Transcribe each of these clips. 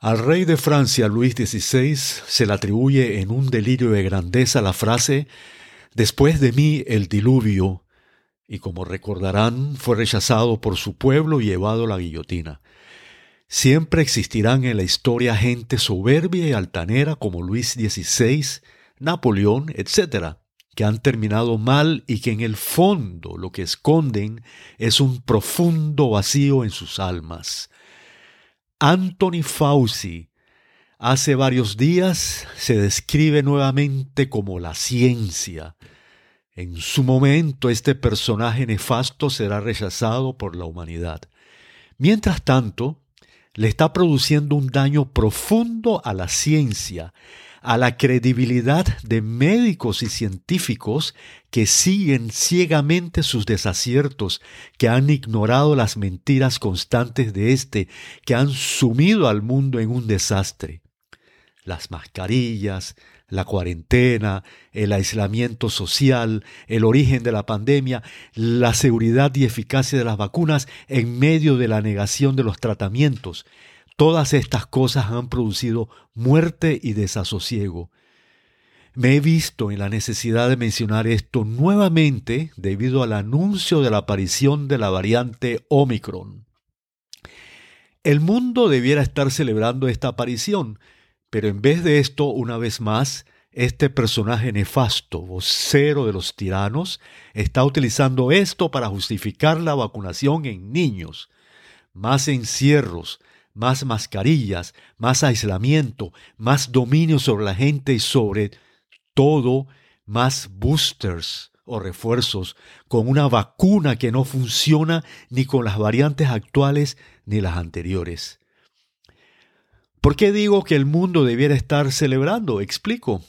Al rey de Francia Luis XVI se le atribuye en un delirio de grandeza la frase Después de mí el diluvio, y como recordarán, fue rechazado por su pueblo y llevado a la guillotina. Siempre existirán en la historia gente soberbia y altanera como Luis XVI, Napoleón, etc., que han terminado mal y que en el fondo lo que esconden es un profundo vacío en sus almas. Anthony Fauci hace varios días se describe nuevamente como la ciencia. En su momento este personaje nefasto será rechazado por la humanidad. Mientras tanto, le está produciendo un daño profundo a la ciencia, a la credibilidad de médicos y científicos que siguen ciegamente sus desaciertos, que han ignorado las mentiras constantes de éste, que han sumido al mundo en un desastre. Las mascarillas, la cuarentena, el aislamiento social, el origen de la pandemia, la seguridad y eficacia de las vacunas en medio de la negación de los tratamientos, Todas estas cosas han producido muerte y desasosiego. Me he visto en la necesidad de mencionar esto nuevamente debido al anuncio de la aparición de la variante Omicron. El mundo debiera estar celebrando esta aparición, pero en vez de esto, una vez más, este personaje nefasto, vocero de los tiranos, está utilizando esto para justificar la vacunación en niños. Más encierros, más mascarillas, más aislamiento, más dominio sobre la gente y sobre todo más boosters o refuerzos con una vacuna que no funciona ni con las variantes actuales ni las anteriores. ¿Por qué digo que el mundo debiera estar celebrando? Explico.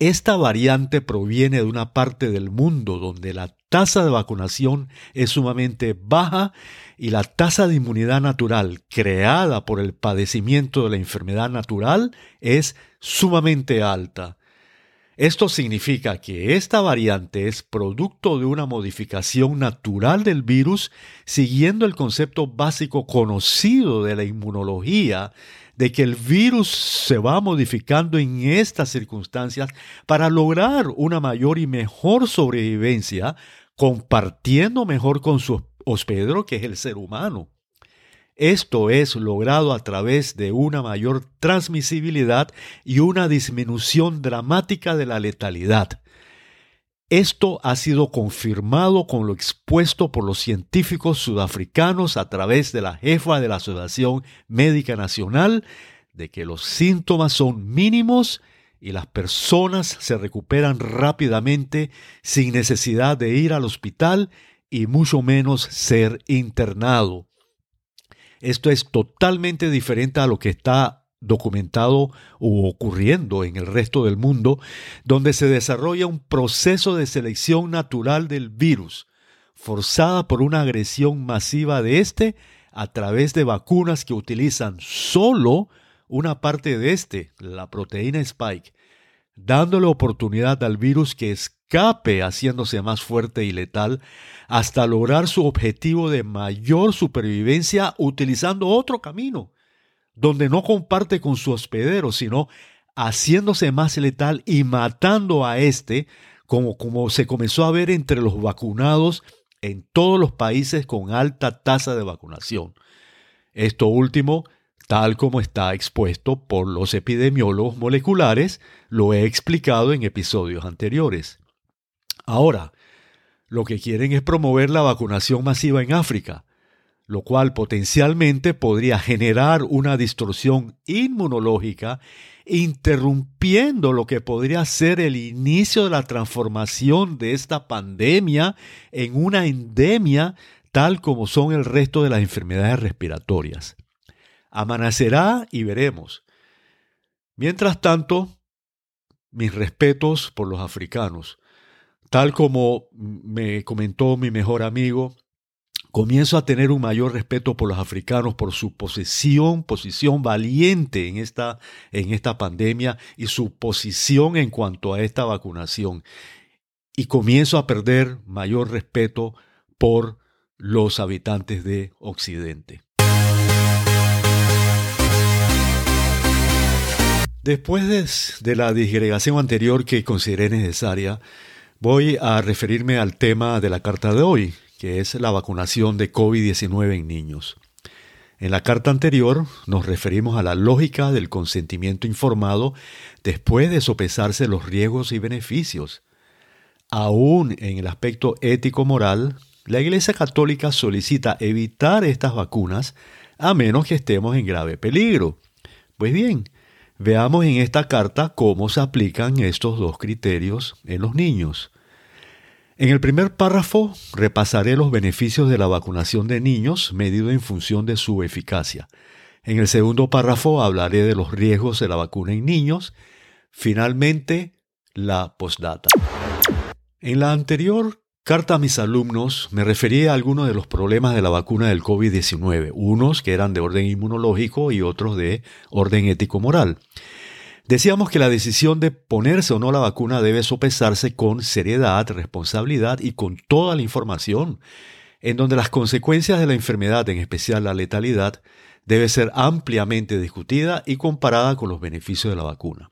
Esta variante proviene de una parte del mundo donde la tasa de vacunación es sumamente baja y la tasa de inmunidad natural creada por el padecimiento de la enfermedad natural es sumamente alta. Esto significa que esta variante es producto de una modificación natural del virus siguiendo el concepto básico conocido de la inmunología de que el virus se va modificando en estas circunstancias para lograr una mayor y mejor sobrevivencia, compartiendo mejor con su hospedero, que es el ser humano. Esto es logrado a través de una mayor transmisibilidad y una disminución dramática de la letalidad. Esto ha sido confirmado con lo expuesto por los científicos sudafricanos a través de la jefa de la Asociación Médica Nacional, de que los síntomas son mínimos y las personas se recuperan rápidamente sin necesidad de ir al hospital y mucho menos ser internado. Esto es totalmente diferente a lo que está documentado o ocurriendo en el resto del mundo, donde se desarrolla un proceso de selección natural del virus, forzada por una agresión masiva de este a través de vacunas que utilizan solo una parte de este, la proteína spike, dándole oportunidad al virus que escape haciéndose más fuerte y letal hasta lograr su objetivo de mayor supervivencia utilizando otro camino, donde no comparte con su hospedero, sino haciéndose más letal y matando a éste, como, como se comenzó a ver entre los vacunados en todos los países con alta tasa de vacunación. Esto último, tal como está expuesto por los epidemiólogos moleculares, lo he explicado en episodios anteriores. Ahora, lo que quieren es promover la vacunación masiva en África, lo cual potencialmente podría generar una distorsión inmunológica, interrumpiendo lo que podría ser el inicio de la transformación de esta pandemia en una endemia tal como son el resto de las enfermedades respiratorias. Amanecerá y veremos. Mientras tanto, mis respetos por los africanos. Tal como me comentó mi mejor amigo, comienzo a tener un mayor respeto por los africanos, por su posición, posición valiente en esta, en esta pandemia y su posición en cuanto a esta vacunación. Y comienzo a perder mayor respeto por los habitantes de Occidente. Después de, la disgregación anterior que consideré necesaria, voy a referirme al tema de la carta de hoy, que es la vacunación de COVID-19 en niños. En la carta anterior nos referimos a la lógica del consentimiento informado después de sopesarse los riesgos y beneficios. Aún en el aspecto ético-moral, la Iglesia Católica solicita evitar estas vacunas a menos que estemos en grave peligro. Pues bien, veamos en esta carta cómo se aplican estos dos criterios en los niños. En el primer párrafo repasaré los beneficios de la vacunación de niños medido en función de su eficacia. En el segundo párrafo hablaré de los riesgos de la vacuna en niños. Finalmente, la postdata. En la anterior carta a mis alumnos me referí a algunos de los problemas de la vacuna del COVID-19, unos que eran de orden inmunológico y otros de orden ético-moral. Decíamos que la decisión de ponerse o no la vacuna debe sopesarse con seriedad, responsabilidad y con toda la información, en donde las consecuencias de la enfermedad, en especial la letalidad, debe ser ampliamente discutida y comparada con los beneficios de la vacuna.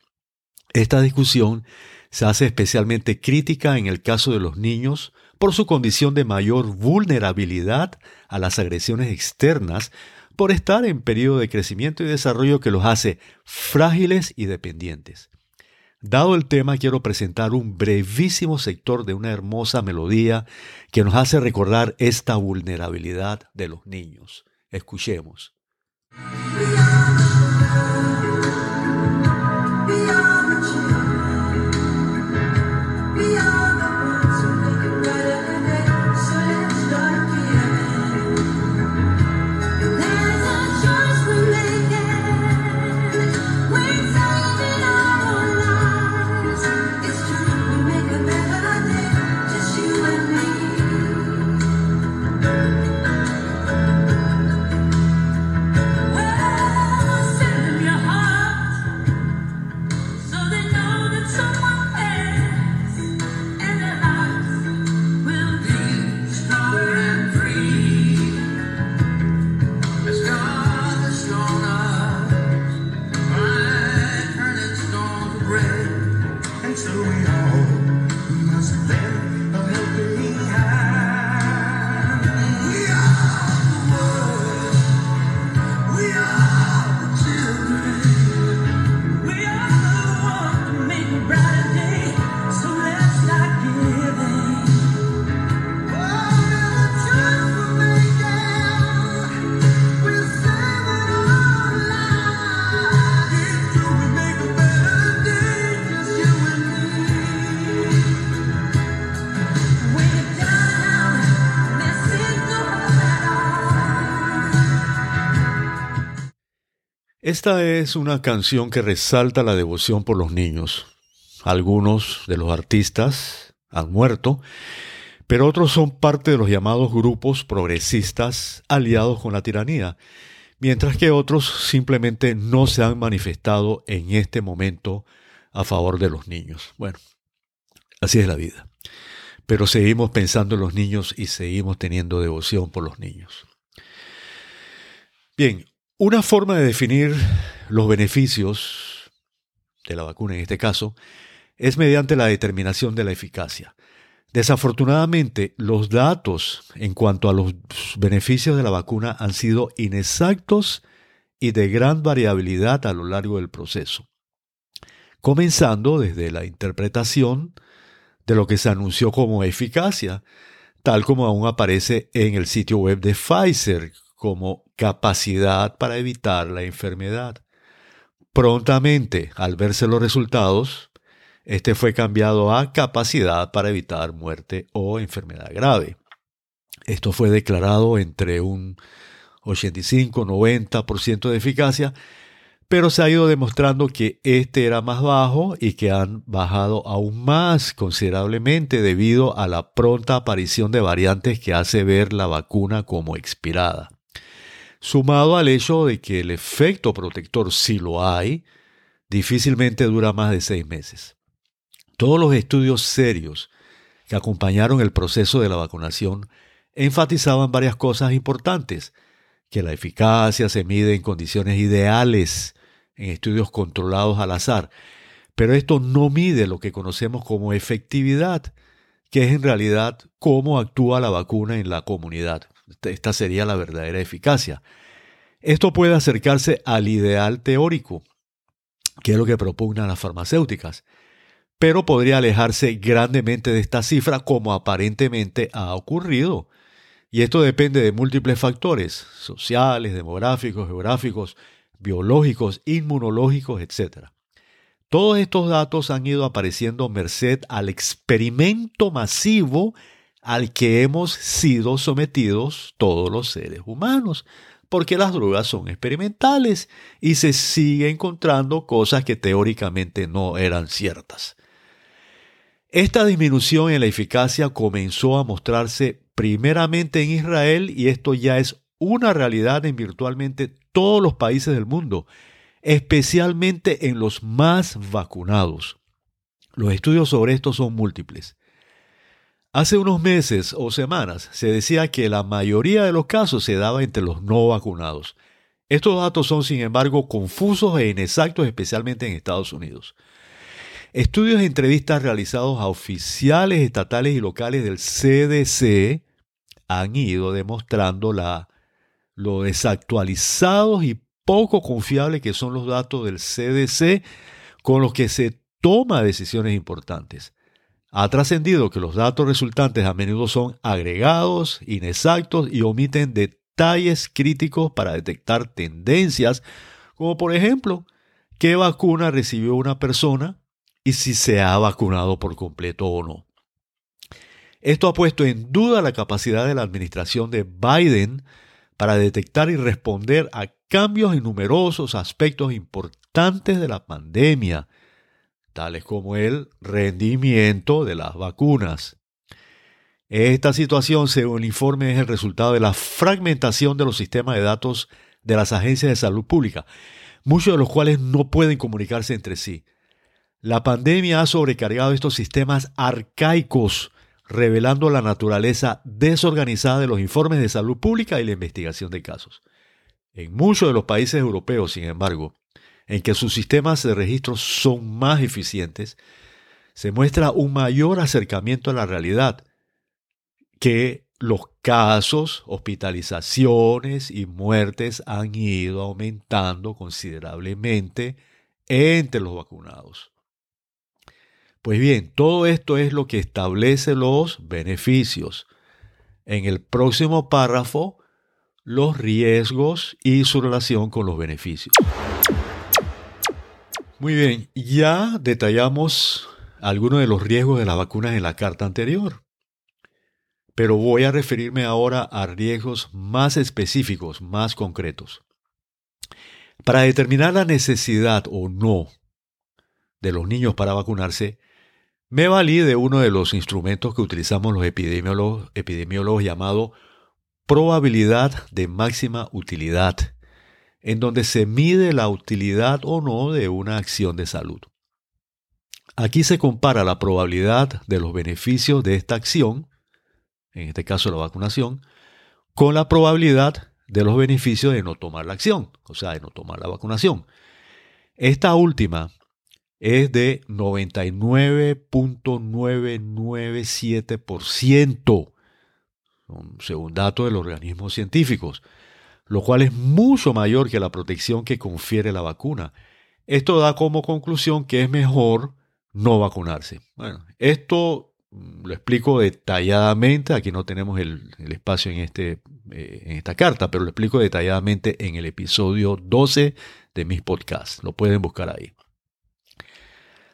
Esta discusión se hace especialmente crítica en el caso de los niños por su condición de mayor vulnerabilidad a las agresiones externas por estar en periodo de crecimiento y desarrollo que los hace frágiles y dependientes. Dado el tema, quiero presentar un brevísimo sector de una hermosa melodía que nos hace recordar esta vulnerabilidad de los niños. Escuchemos. Esta es una canción que resalta la devoción por los niños. Algunos de los artistas han muerto, pero otros son parte de los llamados grupos progresistas aliados con la tiranía, mientras que otros simplemente no se han manifestado en este momento a favor de los niños. Bueno, así es la vida. Pero seguimos pensando en los niños y seguimos teniendo devoción por los niños. Bien, una forma de definir los beneficios de la vacuna en este caso es mediante la determinación de la eficacia. Desafortunadamente, los datos en cuanto a los beneficios de la vacuna han sido inexactos y de gran variabilidad a lo largo del proceso, comenzando desde la interpretación de lo que se anunció como eficacia, tal como aún aparece en el sitio web de Pfizer como capacidad para evitar la enfermedad. Prontamente, al verse los resultados, este fue cambiado a capacidad para evitar muerte o enfermedad grave. Esto fue declarado entre un 85-90% de eficacia, pero se ha ido demostrando que este era más bajo y que han bajado aún más considerablemente debido a la pronta aparición de variantes que hace ver la vacuna como expirada sumado al hecho de que el efecto protector, si lo hay, difícilmente dura más de seis meses. Todos los estudios serios que acompañaron el proceso de la vacunación enfatizaban varias cosas importantes, que la eficacia se mide en condiciones ideales, en estudios controlados al azar. Pero esto no mide lo que conocemos como efectividad, que es en realidad cómo actúa la vacuna en la comunidad. Esta sería la verdadera eficacia. Esto puede acercarse al ideal teórico, que es lo que propugnan las farmacéuticas, pero podría alejarse grandemente de esta cifra como aparentemente ha ocurrido. Y esto depende de múltiples factores, sociales, demográficos, geográficos, biológicos, inmunológicos, etc. Todos estos datos han ido apareciendo merced al experimento masivo al que hemos sido sometidos todos los seres humanos, porque las drogas son experimentales y se sigue encontrando cosas que teóricamente no eran ciertas. Esta disminución en la eficacia comenzó a mostrarse primeramente en Israel y esto ya es una realidad en virtualmente todos los países del mundo, especialmente en los más vacunados. Los estudios sobre esto son múltiples. Hace unos meses o semanas se decía que la mayoría de los casos se daba entre los no vacunados. Estos datos son, sin embargo, confusos e inexactos, especialmente en Estados Unidos. Estudios e entrevistas realizados a oficiales estatales y locales del CDC han ido demostrando la, lo desactualizados y poco confiables que son los datos del CDC con los que se toma decisiones importantes. Ha trascendido que los datos resultantes a menudo son agregados, inexactos y omiten detalles críticos para detectar tendencias, como por ejemplo, qué vacuna recibió una persona y si se ha vacunado por completo o no. Esto ha puesto en duda la capacidad de la administración de Biden para detectar y responder a cambios en numerosos aspectos importantes de la pandemia, tales como el rendimiento de las vacunas. Esta situación, según el informe, es el resultado de la fragmentación de los sistemas de datos de las agencias de salud pública, muchos de los cuales no pueden comunicarse entre sí. La pandemia ha sobrecargado estos sistemas arcaicos, revelando la naturaleza desorganizada de los informes de salud pública y la investigación de casos. En muchos de los países europeos, sin embargo, en que sus sistemas de registro son más eficientes, se muestra un mayor acercamiento a la realidad, que los casos, hospitalizaciones y muertes han ido aumentando considerablemente entre los vacunados. Pues bien, todo esto es lo que establece los beneficios. En el próximo párrafo, los riesgos y su relación con los beneficios. Muy bien, ya detallamos algunos de los riesgos de las vacunas en la carta anterior, pero voy a referirme ahora a riesgos más específicos, más concretos. Para determinar la necesidad o no de los niños para vacunarse, me valí de uno de los instrumentos que utilizamos los epidemiólogos, llamado probabilidad de máxima utilidad en donde se mide la utilidad o no de una acción de salud. Aquí se compara la probabilidad de los beneficios de esta acción, en este caso la vacunación, con la probabilidad de los beneficios de no tomar la acción, o sea, de no tomar la vacunación. Esta última es de 99.997%, según datos de los organismos científicos lo cual es mucho mayor que la protección que confiere la vacuna. Esto da como conclusión que es mejor no vacunarse. Bueno, esto mm, lo explico detalladamente, aquí no tenemos el, espacio en, este, eh, en esta carta, pero lo explico detalladamente en el episodio 12 de mis podcasts. Lo pueden buscar ahí.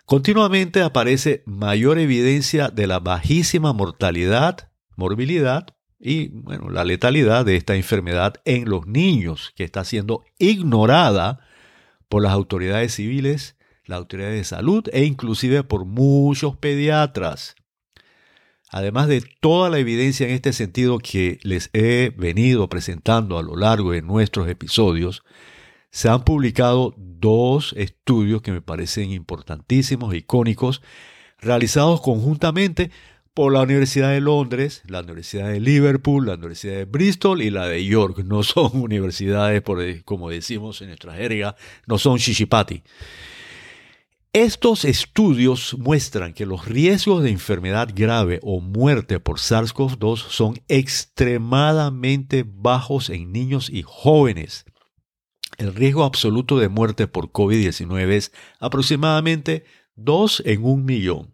Continuamente aparece mayor evidencia de la bajísima mortalidad, morbilidad y bueno, la letalidad de esta enfermedad en los niños, que está siendo ignorada por las autoridades civiles, las autoridades de salud e inclusive por muchos pediatras. Además de toda la evidencia en este sentido que les he venido presentando a lo largo de nuestros episodios, se han publicado dos estudios que me parecen importantísimos, icónicos, realizados conjuntamente por la Universidad de Londres, la Universidad de Liverpool, la Universidad de Bristol y la de York. No son universidades, como decimos en nuestra jerga, no son shishipati. Estos estudios muestran que los riesgos de enfermedad grave o muerte por SARS-CoV-2 son extremadamente bajos en niños y jóvenes. El riesgo absoluto de muerte por COVID-19 es aproximadamente 2 en un millón.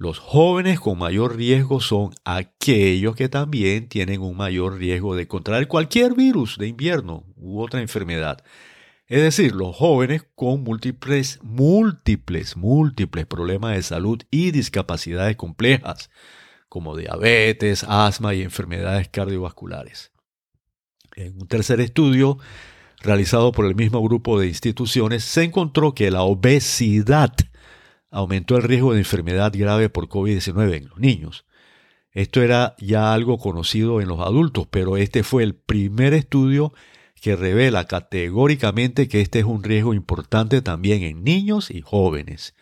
Los jóvenes con mayor riesgo son aquellos que también tienen un mayor riesgo de contraer cualquier virus de invierno u otra enfermedad. Es decir, los jóvenes con múltiples, múltiples, múltiples problemas de salud y discapacidades complejas, como diabetes, asma y enfermedades cardiovasculares. En un tercer estudio realizado por el mismo grupo de instituciones, se encontró que la obesidad aumentó el riesgo de enfermedad grave por COVID-19 en los niños. Esto era ya algo conocido en los adultos, pero este fue el primer estudio que revela categóricamente que este es un riesgo importante también en niños y jóvenes.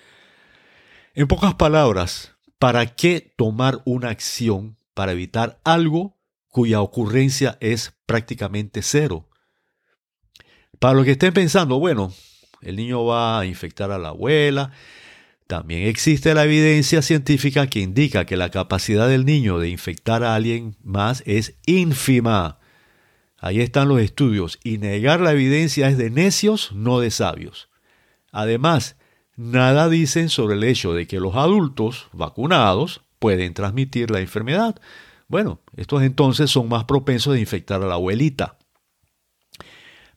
En pocas palabras, ¿para qué tomar una acción para evitar algo cuya ocurrencia es prácticamente cero? Para los que estén pensando, bueno, el niño va a infectar a la abuela, también existe la evidencia científica que indica que la capacidad del niño de infectar a alguien más es ínfima. Ahí están los estudios y negar la evidencia es de necios, no de sabios. Además, nada dicen sobre el hecho de que los adultos vacunados pueden transmitir la enfermedad. Bueno, estos entonces son más propensos a infectar a la abuelita.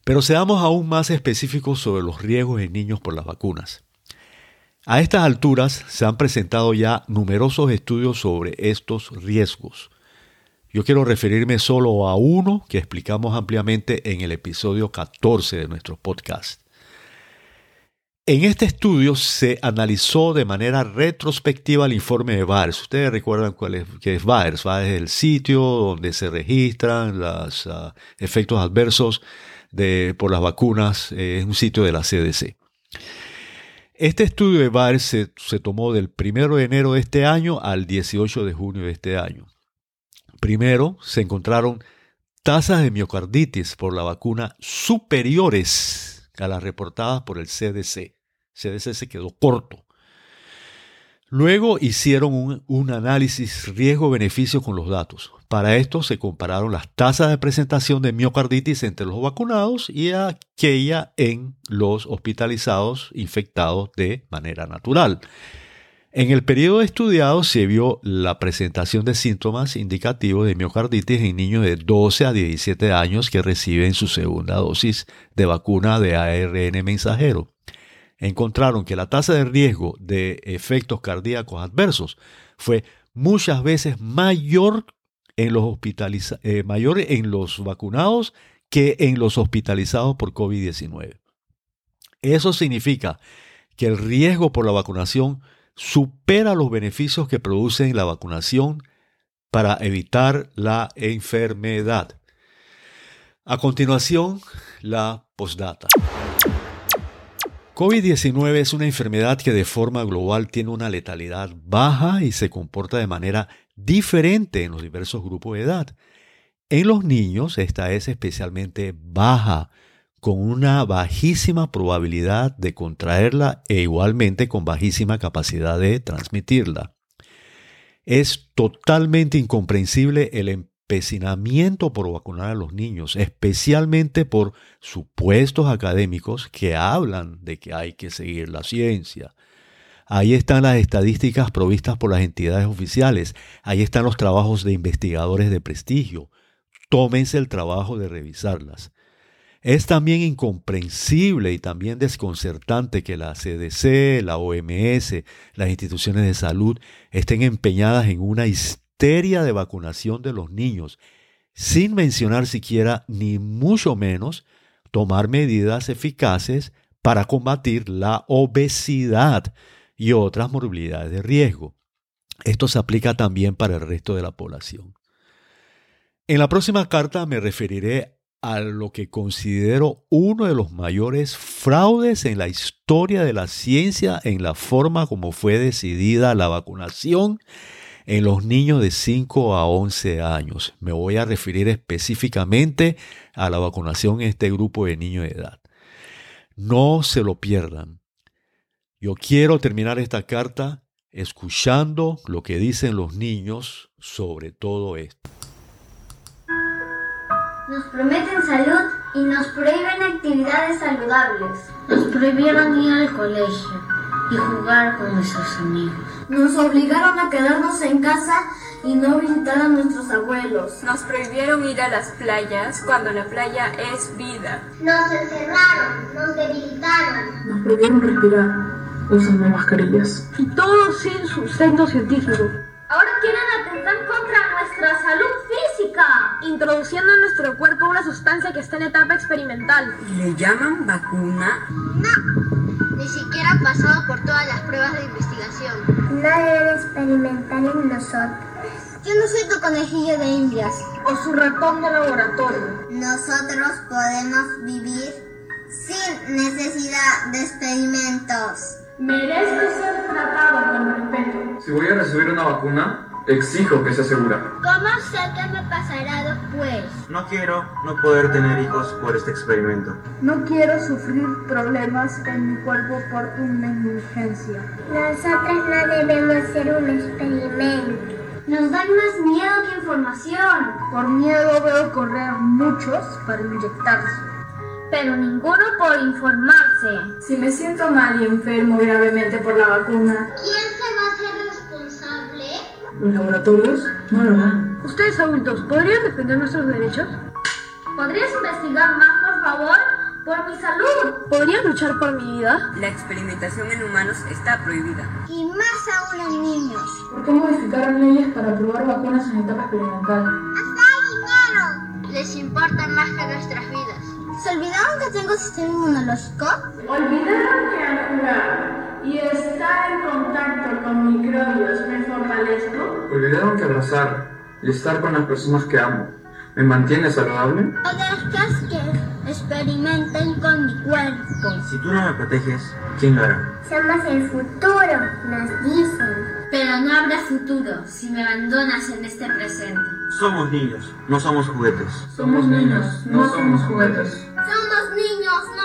Pero seamos aún más específicos sobre los riesgos en niños por las vacunas. A estas alturas se han presentado ya numerosos estudios sobre estos riesgos. Yo quiero referirme solo a uno que explicamos ampliamente en el episodio 14 de nuestro podcast. En este estudio se analizó de manera retrospectiva el informe de VAERS. Ustedes recuerdan cuál es, qué es VAERS. VAERS es el sitio donde se registran los ah, efectos adversos de, por las vacunas. Eh, es un sitio de la CDC. Este estudio de VAERS se, se tomó del 1 de enero de este año al 18 de junio de este año. Primero, se encontraron tasas de miocarditis por la vacuna superiores a las reportadas por el CDC. CDC se quedó corto. Luego hicieron un, análisis riesgo-beneficio con los datos. Para esto se compararon las tasas de presentación de miocarditis entre los vacunados y aquella en los hospitalizados infectados de manera natural. En el periodo estudiado se vio la presentación de síntomas indicativos de miocarditis en niños de 12 a 17 años que reciben su segunda dosis de vacuna de ARN mensajero. Encontraron que la tasa de riesgo de efectos cardíacos adversos fue muchas veces mayor en los, eh, mayor en los vacunados que en los hospitalizados por COVID-19. Eso significa que el riesgo por la vacunación supera los beneficios que produce la vacunación para evitar la enfermedad. A continuación, la postdata. COVID-19 es una enfermedad que de forma global tiene una letalidad baja y se comporta de manera diferente en los diversos grupos de edad. En los niños esta es especialmente baja, con una bajísima probabilidad de contraerla e igualmente con bajísima capacidad de transmitirla. Es totalmente incomprensible el empecinamiento por vacunar a los niños, especialmente por supuestos académicos que hablan de que hay que seguir la ciencia. Ahí están las estadísticas provistas por las entidades oficiales, ahí están los trabajos de investigadores de prestigio. Tómense el trabajo de revisarlas. Es también incomprensible y también desconcertante que la CDC, la OMS, las instituciones de salud estén empeñadas en una histeria de vacunación de los niños, sin mencionar siquiera, ni mucho menos, tomar medidas eficaces para combatir la obesidad y otras morbilidades de riesgo. Esto se aplica también para el resto de la población. En la próxima carta me referiré a lo que considero uno de los mayores fraudes en la historia de la ciencia en la forma como fue decidida la vacunación en los niños de 5 a 11 años. Me voy a referir específicamente a la vacunación en este grupo de niños de edad. No se lo pierdan. Yo quiero terminar esta carta escuchando lo que dicen los niños sobre todo esto. Nos prometen salud y nos prohíben actividades saludables. Nos prohibieron ir al colegio y jugar con nuestros amigos. Nos obligaron a quedarnos en casa y no visitar a nuestros abuelos. Nos prohibieron ir a las playas cuando la playa es vida. Nos encerraron, nos debilitaron. Nos prohibieron respirar usando mascarillas. Y todo sin sustento científico. Ahora quieren atentar contra nuestra salud física. Introduciendo en nuestro cuerpo una sustancia que está en etapa experimental. ¿Le llaman vacuna? No, ha pasado por todas las pruebas de investigación. No deben experimentar en nosotros. Yo no soy tu conejillo de indias. O su ratón de laboratorio. Nosotros podemos vivir sin necesidad de experimentos. Merezco ser tratado con respeto. Si voy a recibir una vacuna, exijo que sea segura. ¿Cómo sé qué me pasará después? No quiero no poder tener hijos por este experimento. No quiero sufrir problemas en mi cuerpo por una negligencia. Nosotros no debemos ser un experimento. Nos dan más miedo que información. Por miedo veo correr muchos para inyectarse pero ninguno por informarse. Si me siento mal y enfermo gravemente por la vacuna, ¿quién ¿Los laboratorios? No lo harán. Ustedes adultos, ¿podrían defender nuestros derechos? ¿Podrías investigar más, por favor? Por mi salud. ¿Podrías luchar por mi vida? La experimentación en humanos está prohibida. Y más aún en niños. ¿Por qué modificaron leyes para probar vacunas en etapa experimental? ¡Hasta dinero! Les importa más que nuestras vidas. ¿Se olvidaron que tengo sistema inmunológico? ¿Olvidaron que al jugar y estar en contacto con microbios fortalezco? ¿Olvidaron que abrazar y estar con las personas que amo me mantiene saludable? O dejas que experimenten con mi cuerpo. Si tú no me proteges, ¿quién lo hará? Somos el futuro, nos dicen. Pero no habrá futuro si me abandonas en este presente. Somos niños, no somos juguetes. Somos niños, no somos juguetes. Somos niños, no